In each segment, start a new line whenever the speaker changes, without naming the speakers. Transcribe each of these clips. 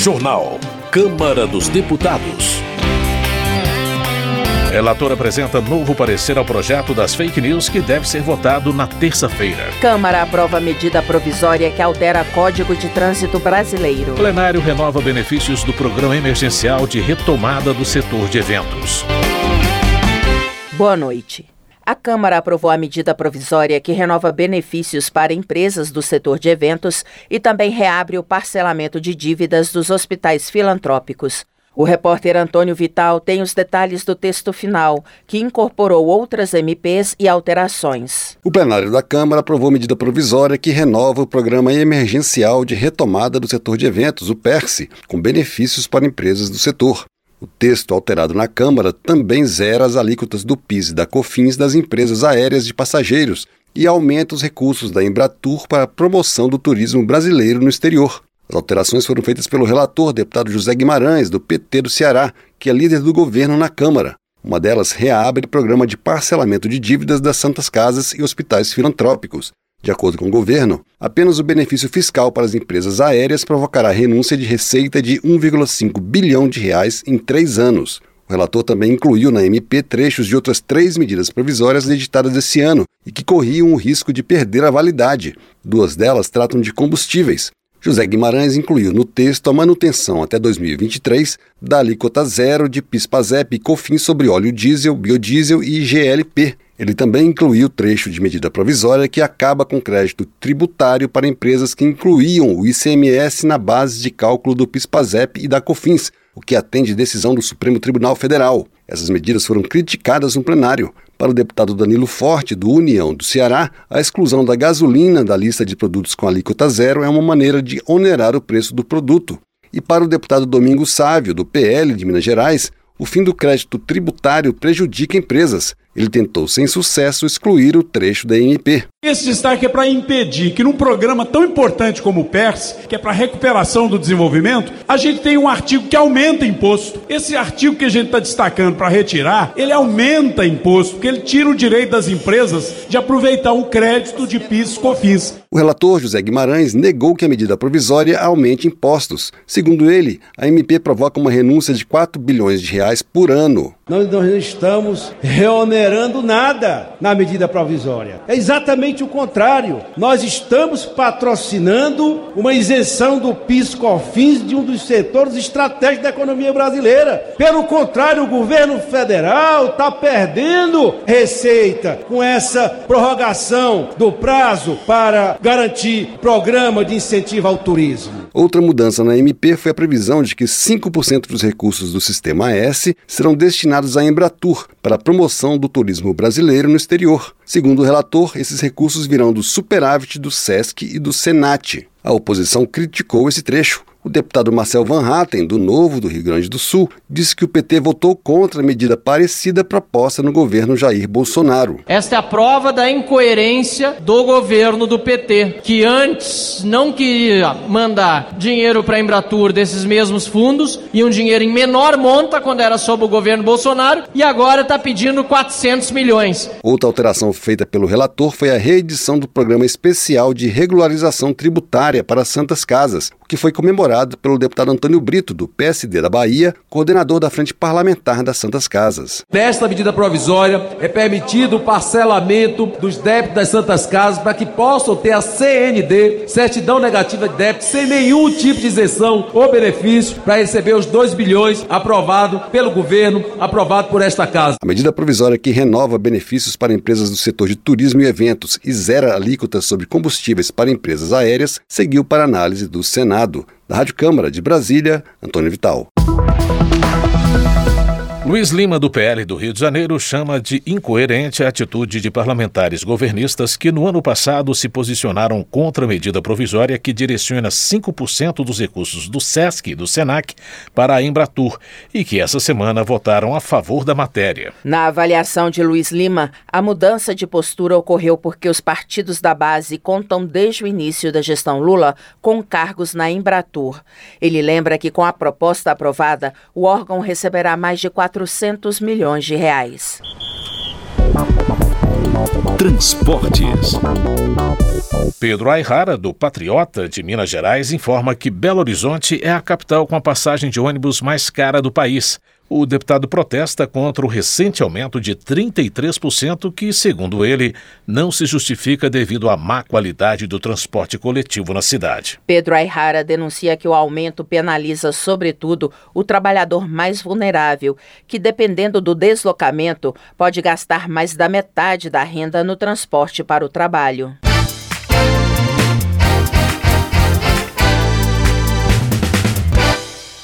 Jornal. Câmara dos Deputados. Relator apresenta novo parecer ao projeto das fake news que deve ser votado na terça-feira.
Câmara aprova medida provisória que altera Código de Trânsito Brasileiro.
Plenário renova benefícios do Programa Emergencial de Retomada do Setor de Eventos.
Boa noite. A Câmara aprovou a medida provisória que renova benefícios para empresas do setor de eventos e também reabre o parcelamento de dívidas dos hospitais filantrópicos. O repórter Antônio Vital tem os detalhes do texto final, que incorporou outras MPs e alterações.
O plenário da Câmara aprovou medida provisória que renova o Programa Emergencial de Retomada do Setor de Eventos, o PERSE, com benefícios para empresas do setor. O texto alterado na Câmara também zera as alíquotas do PIS e da COFINS das empresas aéreas de passageiros e aumenta os recursos da Embratur para a promoção do turismo brasileiro no exterior. As alterações foram feitas pelo relator, deputado José Guimarães, do PT do Ceará, que é líder do governo na Câmara. Uma delas reabre o programa de parcelamento de dívidas das Santas Casas e hospitais filantrópicos. De acordo com o governo, apenas o benefício fiscal para as empresas aéreas provocará renúncia de receita de 1,5 bilhão de reais em três anos. O relator também incluiu na MP trechos de outras três medidas provisórias editadas esse ano e que corriam o risco de perder a validade. Duas delas tratam de combustíveis. José Guimarães incluiu no texto a manutenção até 2023 da alíquota zero de PIS/PASEP e COFINS sobre óleo diesel, biodiesel e GLP. Ele também incluiu trecho de medida provisória que acaba com crédito tributário para empresas que incluíam o ICMS na base de cálculo do PIS/PASEP e da COFINS, o que atende decisão do Supremo Tribunal Federal. Essas medidas foram criticadas no plenário. Para o deputado Danilo Forte, do União do Ceará, a exclusão da gasolina da lista de produtos com alíquota zero é uma maneira de onerar o preço do produto. E para o deputado Domingos Sávio, do PL de Minas Gerais, o fim do crédito tributário prejudica empresas. Ele tentou, sem sucesso, excluir o trecho da MP.
Esse destaque é para impedir que num programa tão importante como o PERS, que é para a recuperação do desenvolvimento, a gente tem um artigo que aumenta imposto. Esse artigo que a gente está destacando para retirar, ele aumenta imposto, porque ele tira o direito das empresas de aproveitar o crédito de PIS e COFINS.
O relator José Guimarães negou que a medida provisória aumente impostos. Segundo ele, a MP provoca uma renúncia de 4 bilhões de reais por ano.
Nós não estamos reonerando nada na medida provisória. É exatamente o contrário. Nós estamos patrocinando uma isenção do PIS/COFINS de um dos setores estratégicos da economia brasileira. Pelo contrário, o governo federal está perdendo receita com essa prorrogação do prazo para garantir programa de incentivo ao turismo.
Outra mudança na MP foi a previsão de que 5% dos recursos do Sistema S serão destinados à Embratur para a promoção do turismo brasileiro no exterior. Segundo o relator, esses recursos virão do superávit do SESC e do SENAT. A oposição criticou esse trecho. O deputado Marcel Van Hatten, do Novo do Rio Grande do Sul, disse que o PT votou contra a medida parecida proposta no governo Jair Bolsonaro.
Esta é a prova da incoerência do governo do PT, que antes não queria mandar dinheiro para a Embratur desses mesmos fundos e um dinheiro em menor monta quando era sob o governo Bolsonaro e agora está pedindo 400 milhões.
Outra alteração feita pelo relator foi a reedição do programa especial de regularização tributária para Santas Casas, o que foi comemorado pelo deputado Antônio Brito, do PSD da Bahia, coordenador da Frente Parlamentar das Santas Casas.
Nesta medida provisória é permitido o parcelamento dos débitos das Santas Casas para que possam ter a CND, certidão negativa de débito, sem nenhum tipo de isenção ou benefício para receber os 2 bilhões aprovado pelo governo, aprovado por esta casa.
A medida provisória que renova benefícios para empresas do setor de turismo e eventos e zera alíquotas sobre combustíveis para empresas aéreas seguiu para análise do Senado. Da Rádio Câmara de Brasília, Antônio Vital.
Luiz Lima, do PL do Rio de Janeiro, chama de incoerente a atitude de parlamentares governistas que no ano passado se posicionaram contra a medida provisória que direciona 5% dos recursos do SESC e do SENAC para a Embratur e que essa semana votaram a favor da matéria.
Na avaliação de Luiz Lima, a mudança de postura ocorreu porque os partidos da base contam desde o início da gestão Lula com cargos na Embratur. Ele lembra que com a proposta aprovada, o órgão receberá mais de 4 400 milhões de reais.
Transportes. Pedro Ayrara, do Patriota de Minas Gerais, informa que Belo Horizonte é a capital com a passagem de ônibus mais cara do país. O deputado protesta contra o recente aumento de 33%, que, segundo ele, não se justifica devido à má qualidade do transporte coletivo na cidade.
Pedro Ayrara denuncia que o aumento penaliza, sobretudo, o trabalhador mais vulnerável, que, dependendo do deslocamento, pode gastar mais da metade da renda no transporte para o trabalho.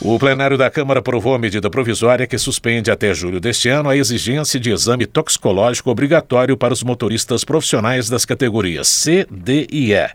O plenário da Câmara aprovou a medida provisória que suspende até julho deste ano a exigência de exame toxicológico obrigatório para os motoristas profissionais das categorias C, D e E.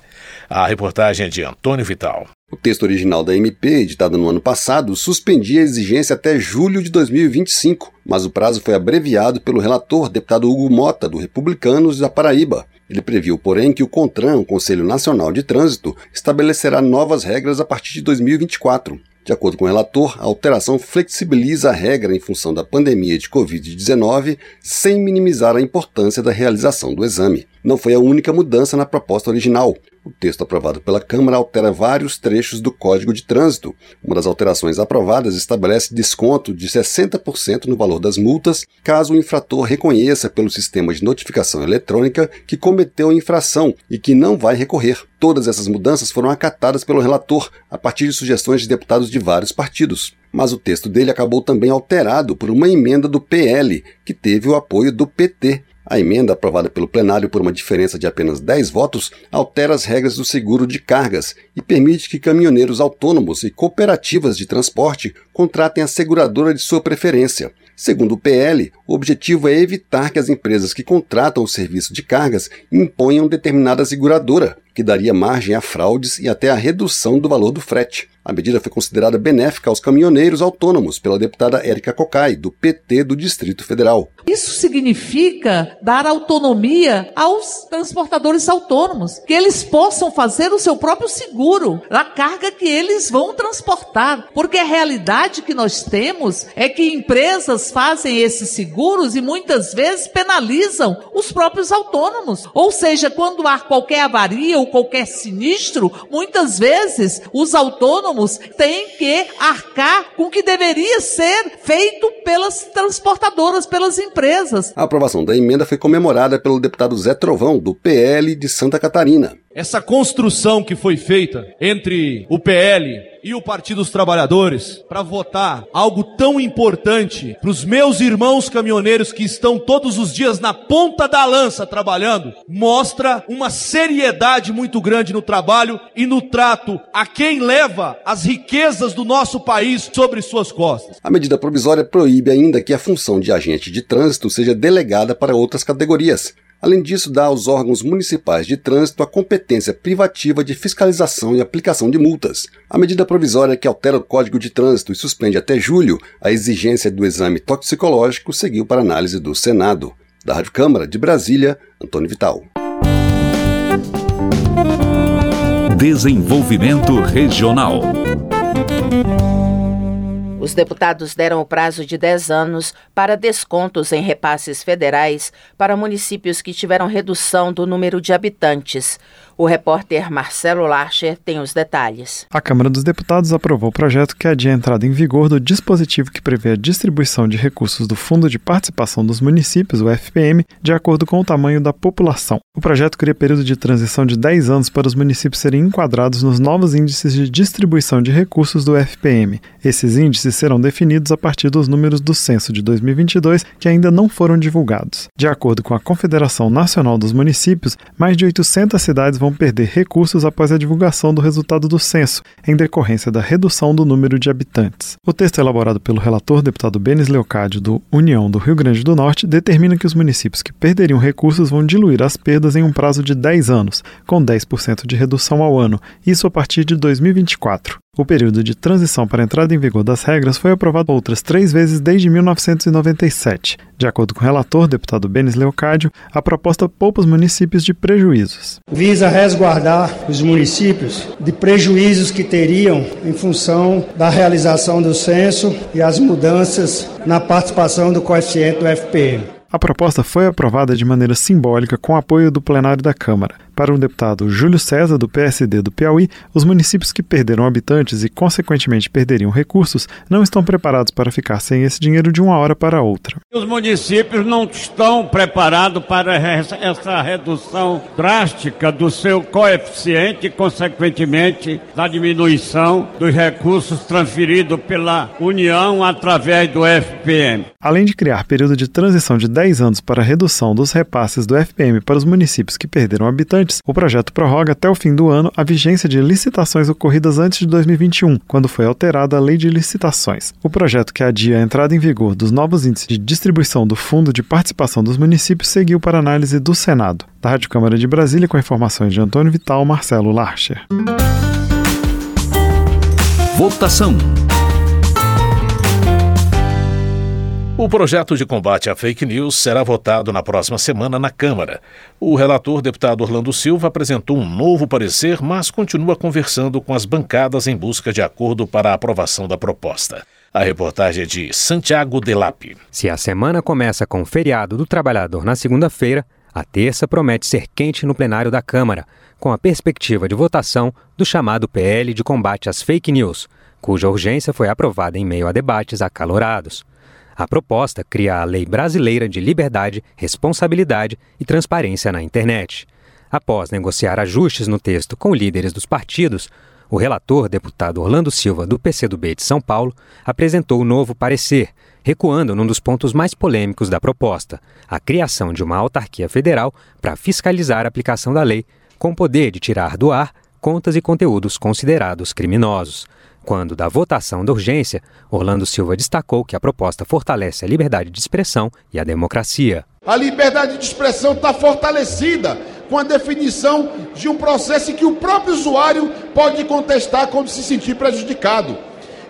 A reportagem é de Antônio Vital.
O texto original da MP, editado no ano passado, suspendia a exigência até julho de 2025, mas o prazo foi abreviado pelo relator, deputado Hugo Mota, do Republicanos da Paraíba. Ele previu, porém, que o CONTRAN, o Conselho Nacional de Trânsito, estabelecerá novas regras a partir de 2024. De acordo com o relator, a alteração flexibiliza a regra em função da pandemia de Covid-19, sem minimizar a importância da realização do exame. Não foi a única mudança na proposta original. O texto aprovado pela Câmara altera vários trechos do Código de Trânsito. Uma das alterações aprovadas estabelece desconto de 60% no valor das multas caso o infrator reconheça pelo sistema de notificação eletrônica que cometeu a infração e que não vai recorrer. Todas essas mudanças foram acatadas pelo relator a partir de sugestões de deputados de vários partidos. Mas o texto dele acabou também alterado por uma emenda do PL, que teve o apoio do PT. A emenda, aprovada pelo plenário por uma diferença de apenas 10 votos, altera as regras do seguro de cargas e permite que caminhoneiros autônomos e cooperativas de transporte contratem a seguradora de sua preferência. Segundo o PL, o objetivo é evitar que as empresas que contratam o serviço de cargas imponham determinada seguradora, que daria margem a fraudes e até a redução do valor do frete. A medida foi considerada benéfica aos caminhoneiros autônomos pela deputada Érica Cocai, do PT do Distrito Federal.
Isso significa dar autonomia aos transportadores autônomos, que eles possam fazer o seu próprio seguro da carga que eles vão transportar. Porque a realidade que nós temos é que empresas fazem esses seguros e muitas vezes penalizam os próprios autônomos. Ou seja, quando há qualquer avaria ou qualquer sinistro, muitas vezes os autônomos têm que arcar com o que deveria ser feito pelas transportadoras, pelas empresas.
A aprovação da emenda foi comemorada pelo deputado Zé Trovão, do PL de Santa Catarina.
Essa construção que foi feita entre o PL e o Partido dos Trabalhadores para votar algo tão importante para os meus irmãos caminhoneiros que estão todos os dias na ponta da lança trabalhando, mostra uma seriedade muito grande no trabalho e no trato a quem leva as riquezas do nosso país sobre suas costas.
A medida provisória proíbe ainda que a função de agente de trânsito seja delegada para outras categorias. Além disso, dá aos órgãos municipais de trânsito a competência privativa de fiscalização e aplicação de multas. A medida provisória que altera o Código de Trânsito e suspende até julho a exigência do exame toxicológico seguiu para análise do Senado. Da Rádio Câmara de Brasília, Antônio Vital.
Desenvolvimento Regional.
Os deputados deram o prazo de 10 anos para descontos em repasses federais para municípios que tiveram redução do número de habitantes. O repórter Marcelo Larcher tem os detalhes.
A Câmara dos Deputados aprovou o projeto que adia a entrada em vigor do dispositivo que prevê a distribuição de recursos do Fundo de Participação dos Municípios, o FPM, de acordo com o tamanho da população. O projeto cria período de transição de 10 anos para os municípios serem enquadrados nos novos índices de distribuição de recursos do FPM. Esses índices serão definidos a partir dos números do censo de 2022 que ainda não foram divulgados. De acordo com a Confederação Nacional dos Municípios, mais de 800 cidades vão perder recursos após a divulgação do resultado do censo, em decorrência da redução do número de habitantes. O texto elaborado pelo relator deputado Benes Leocádio do União do Rio Grande do Norte determina que os municípios que perderiam recursos vão diluir as perdas em um prazo de 10 anos, com 10% de redução ao ano, isso a partir de 2024. O período de transição para a entrada em vigor das regras foi aprovado outras três vezes desde 1997. De acordo com o relator, deputado Benes Leocádio, a proposta poupa os municípios de prejuízos.
Visa resguardar os municípios de prejuízos que teriam em função da realização do censo e as mudanças na participação do coeficiente do FPM.
A proposta foi aprovada de maneira simbólica com apoio do plenário da Câmara. Para o deputado Júlio César, do PSD do Piauí, os municípios que perderam habitantes e, consequentemente, perderiam recursos não estão preparados para ficar sem esse dinheiro de uma hora para outra.
Os municípios não estão preparados para essa redução drástica do seu coeficiente e, consequentemente, da diminuição dos recursos transferidos pela União através do FPM.
Além de criar período de transição de 10 anos para redução dos repasses do FPM para os municípios que perderam habitantes, o projeto prorroga até o fim do ano a vigência de licitações ocorridas antes de 2021, quando foi alterada a lei de licitações. O projeto que adia a entrada em vigor dos novos índices de distribuição do Fundo de Participação dos Municípios seguiu para análise do Senado. Da Rádio Câmara de Brasília, com informações de Antônio Vital, Marcelo Larcher.
Votação. O projeto de combate à fake news será votado na próxima semana na Câmara. O relator, deputado Orlando Silva, apresentou um novo parecer, mas continua conversando com as bancadas em busca de acordo para a aprovação da proposta. A reportagem é de Santiago Delap.
Se a semana começa com o feriado do trabalhador na segunda-feira, a terça promete ser quente no plenário da Câmara, com a perspectiva de votação do chamado PL de combate às fake news, cuja urgência foi aprovada em meio a debates acalorados. A proposta cria a Lei Brasileira de Liberdade, Responsabilidade e Transparência na Internet. Após negociar ajustes no texto com líderes dos partidos, o relator, deputado Orlando Silva, do PCdoB de São Paulo, apresentou o novo parecer, recuando num dos pontos mais polêmicos da proposta, a criação de uma autarquia federal para fiscalizar a aplicação da lei, com poder de tirar do ar contas e conteúdos considerados criminosos. Quando da votação da urgência, Orlando Silva destacou que a proposta fortalece a liberdade de expressão e a democracia.
A liberdade de expressão está fortalecida com a definição de um processo em que o próprio usuário pode contestar quando se sentir prejudicado.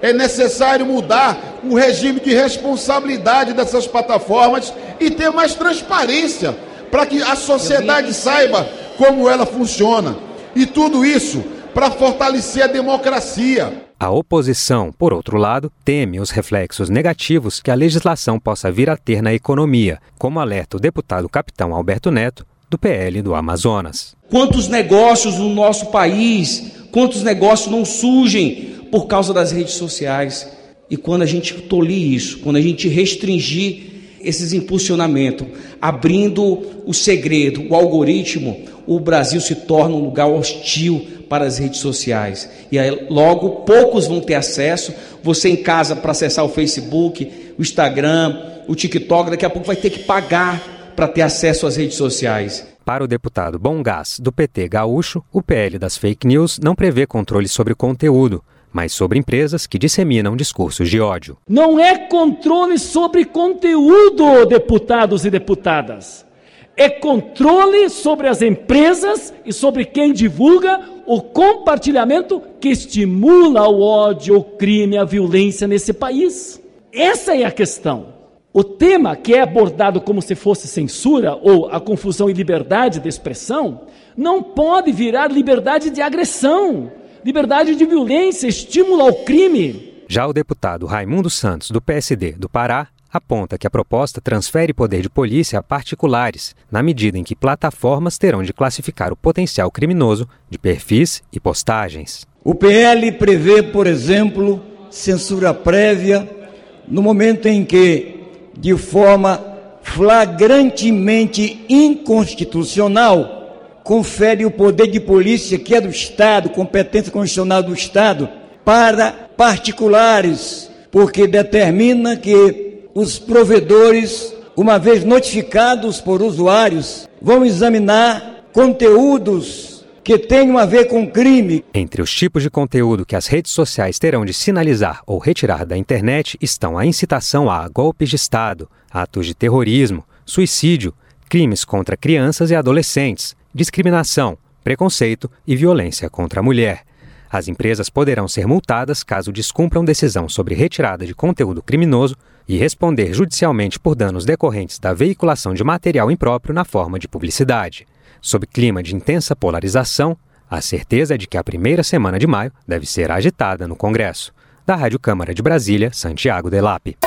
É necessário mudar o regime de responsabilidade dessas plataformas e ter mais transparência para que a sociedade saiba como ela funciona. E tudo isso para fortalecer a democracia.
A oposição, por outro lado, teme os reflexos negativos que a legislação possa vir a ter na economia, como alerta o deputado capitão Alberto Neto, do PL do Amazonas.
Quantos negócios no nosso país, quantos negócios não surgem por causa das redes sociais? E quando a gente tolir isso, quando a gente restringir esses impulsionamentos, abrindo o segredo, o algoritmo, o Brasil se torna um lugar hostil para as redes sociais. E aí logo poucos vão ter acesso. Você em casa para acessar o Facebook, o Instagram, o TikTok, daqui a pouco vai ter que pagar para ter acesso às redes sociais.
Para o deputado Bom Gás, do PT Gaúcho, o PL das fake news não prevê controle sobre o conteúdo, mas sobre empresas que disseminam discursos de ódio.
Não é controle sobre conteúdo, deputados e deputadas. É controle sobre as empresas e sobre quem divulga o compartilhamento que estimula o ódio, o crime, a violência nesse país. Essa é a questão. O tema que é abordado como se fosse censura ou a confusão e liberdade de expressão não pode virar liberdade de agressão, liberdade de violência, estímulo ao crime.
Já o deputado Raimundo Santos, do PSD do Pará, aponta que a proposta transfere poder de polícia a particulares, na medida em que plataformas terão de classificar o potencial criminoso de perfis e postagens.
O PL prevê, por exemplo, censura prévia no momento em que, de forma flagrantemente inconstitucional, confere o poder de polícia que é do Estado, competência constitucional do Estado, para particulares, porque determina que os provedores, uma vez notificados por usuários, vão examinar conteúdos que tenham a ver com crime.
Entre os tipos de conteúdo que as redes sociais terão de sinalizar ou retirar da internet estão a incitação a golpes de Estado, atos de terrorismo, suicídio, crimes contra crianças e adolescentes, discriminação, preconceito e violência contra a mulher. As empresas poderão ser multadas caso descumpram decisão sobre retirada de conteúdo criminoso e responder judicialmente por danos decorrentes da veiculação de material impróprio na forma de publicidade. Sob clima de intensa polarização, a certeza é de que a primeira semana de maio deve ser agitada no Congresso. Da Rádio Câmara de Brasília, Santiago Delap.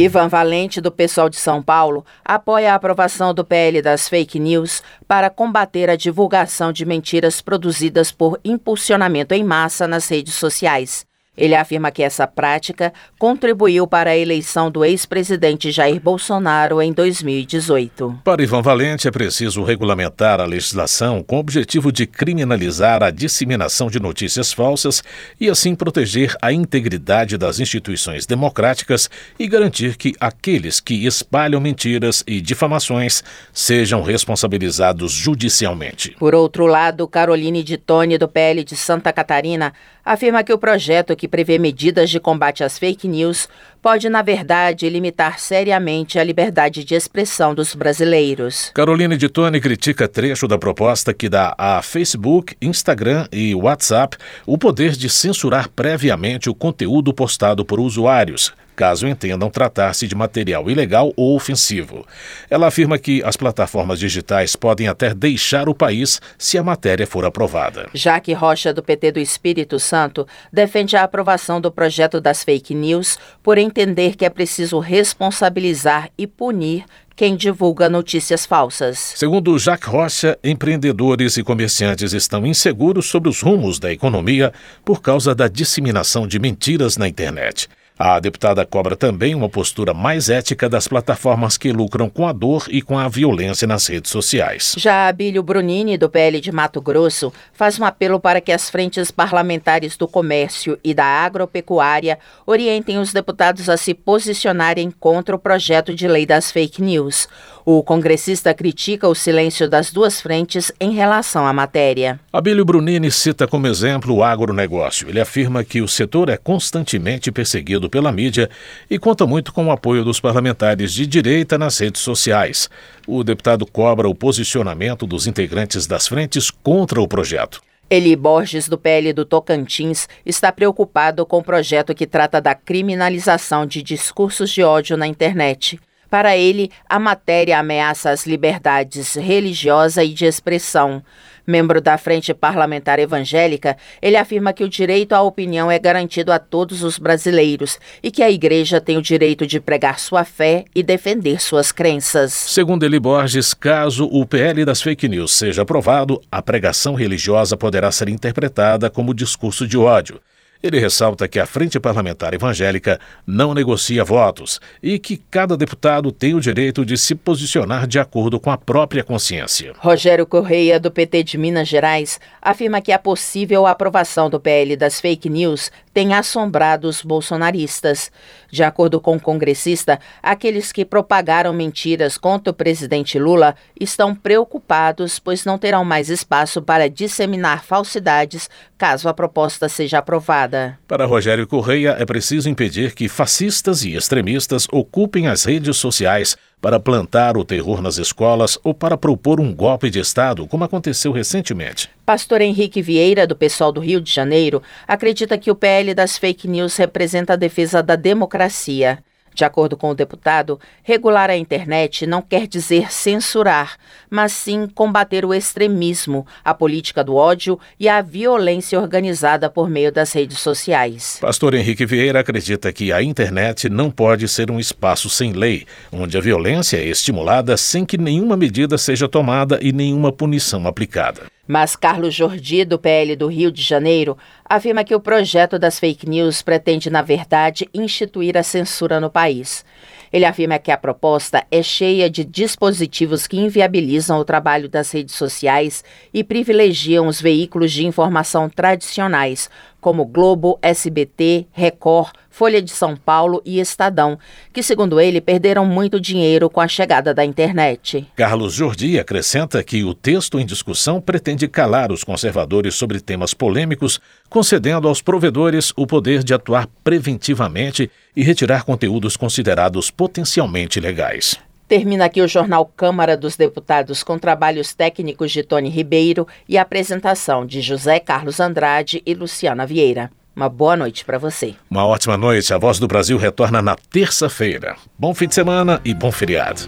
Ivan Valente, do Pessoal de São Paulo, apoia a aprovação do PL das fake news para combater a divulgação de mentiras produzidas por impulsionamento em massa nas redes sociais. Ele afirma que essa prática contribuiu para a eleição do ex-presidente Jair Bolsonaro em 2018.
Para Ivan Valente, é preciso regulamentar a legislação com o objetivo de criminalizar a disseminação de notícias falsas e assim proteger a integridade das instituições democráticas e garantir que aqueles que espalham mentiras e difamações sejam responsabilizados judicialmente.
Por outro lado, Caroline de Tone, do PL de Santa Catarina, afirma que o projeto que prevê medidas de combate às fake news pode, na verdade, limitar seriamente a liberdade de expressão dos brasileiros.
Caroline de Tone critica trecho da proposta que dá a Facebook, Instagram e WhatsApp o poder de censurar previamente o conteúdo postado por usuários, caso entendam tratar-se de material ilegal ou ofensivo. Ela afirma que as plataformas digitais podem até deixar o país se a matéria for aprovada.
Jaque Rocha, do PT do Espírito Santo, defende a aprovação do projeto das fake news por entender que é preciso responsabilizar e punir quem divulga notícias falsas.
Segundo Jacques Rocha, empreendedores e comerciantes estão inseguros sobre os rumos da economia por causa da disseminação de mentiras na internet. A deputada cobra também uma postura mais ética das plataformas que lucram com a dor e com a violência nas redes sociais.
Já Abílio Brunini, do PL de Mato Grosso, faz um apelo para que as frentes parlamentares do comércio e da agropecuária orientem os deputados a se posicionarem contra o projeto de lei das fake news. O congressista critica o silêncio das duas frentes em relação à matéria.
Abílio Brunini cita como exemplo o agronegócio. Ele afirma que o setor é constantemente perseguido pela mídia e conta muito com o apoio dos parlamentares de direita nas redes sociais. O deputado cobra o posicionamento dos integrantes das frentes contra o projeto.
Eli Borges, do PL do Tocantins, está preocupado com o projeto que trata da criminalização de discursos de ódio na internet. Para ele, a matéria ameaça as liberdades religiosa e de expressão. Membro da Frente Parlamentar Evangélica, ele afirma que o direito à opinião é garantido a todos os brasileiros e que a Igreja tem o direito de pregar sua fé e defender suas crenças.
Segundo Eli Borges, caso o PL das fake news seja aprovado, a pregação religiosa poderá ser interpretada como discurso de ódio. Ele ressalta que a Frente Parlamentar Evangélica não negocia votos e que cada deputado tem o direito de se posicionar de acordo com a própria consciência.
Rogério Correia, do PT de Minas Gerais, afirma que a possível aprovação do PL das fake news tem assombrado os bolsonaristas. De acordo com o congressista, aqueles que propagaram mentiras contra o presidente Lula estão preocupados, pois não terão mais espaço para disseminar falsidades caso a proposta seja aprovada.
Para Rogério Correia, é preciso impedir que fascistas e extremistas ocupem as redes sociais para plantar o terror nas escolas ou para propor um golpe de Estado, como aconteceu recentemente.
Pastor Henrique Vieira, do pessoal do Rio de Janeiro, acredita que o PL das fake news representa a defesa da democracia. De acordo com o deputado, regular a internet não quer dizer censurar, mas sim combater o extremismo, a política do ódio e a violência organizada por meio das redes sociais.
Pastor Henrique Vieira acredita que a internet não pode ser um espaço sem lei, onde a violência é estimulada sem que nenhuma medida seja tomada e nenhuma punição aplicada.
Mas Carlos Jordi, do PL do Rio de Janeiro, afirma que o projeto das fake news pretende, na verdade, instituir a censura no país. Ele afirma que a proposta é cheia de dispositivos que inviabilizam o trabalho das redes sociais e privilegiam os veículos de informação tradicionais, como Globo, SBT, Record, Folha de São Paulo e Estadão, que, segundo ele, perderam muito dinheiro com a chegada da internet.
Carlos Jordi acrescenta que o texto em discussão pretende calar os conservadores sobre temas polêmicos, concedendo aos provedores o poder de atuar preventivamente e retirar conteúdos considerados potencialmente legais.
Termina aqui o jornal Câmara dos Deputados com trabalhos técnicos de Tony Ribeiro e apresentação de José Carlos Andrade e Luciana Vieira. Uma boa noite para você.
Uma ótima noite. A Voz do Brasil retorna na terça-feira. Bom fim de semana e bom feriado.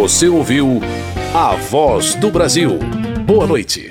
Você ouviu A Voz do Brasil. Boa noite.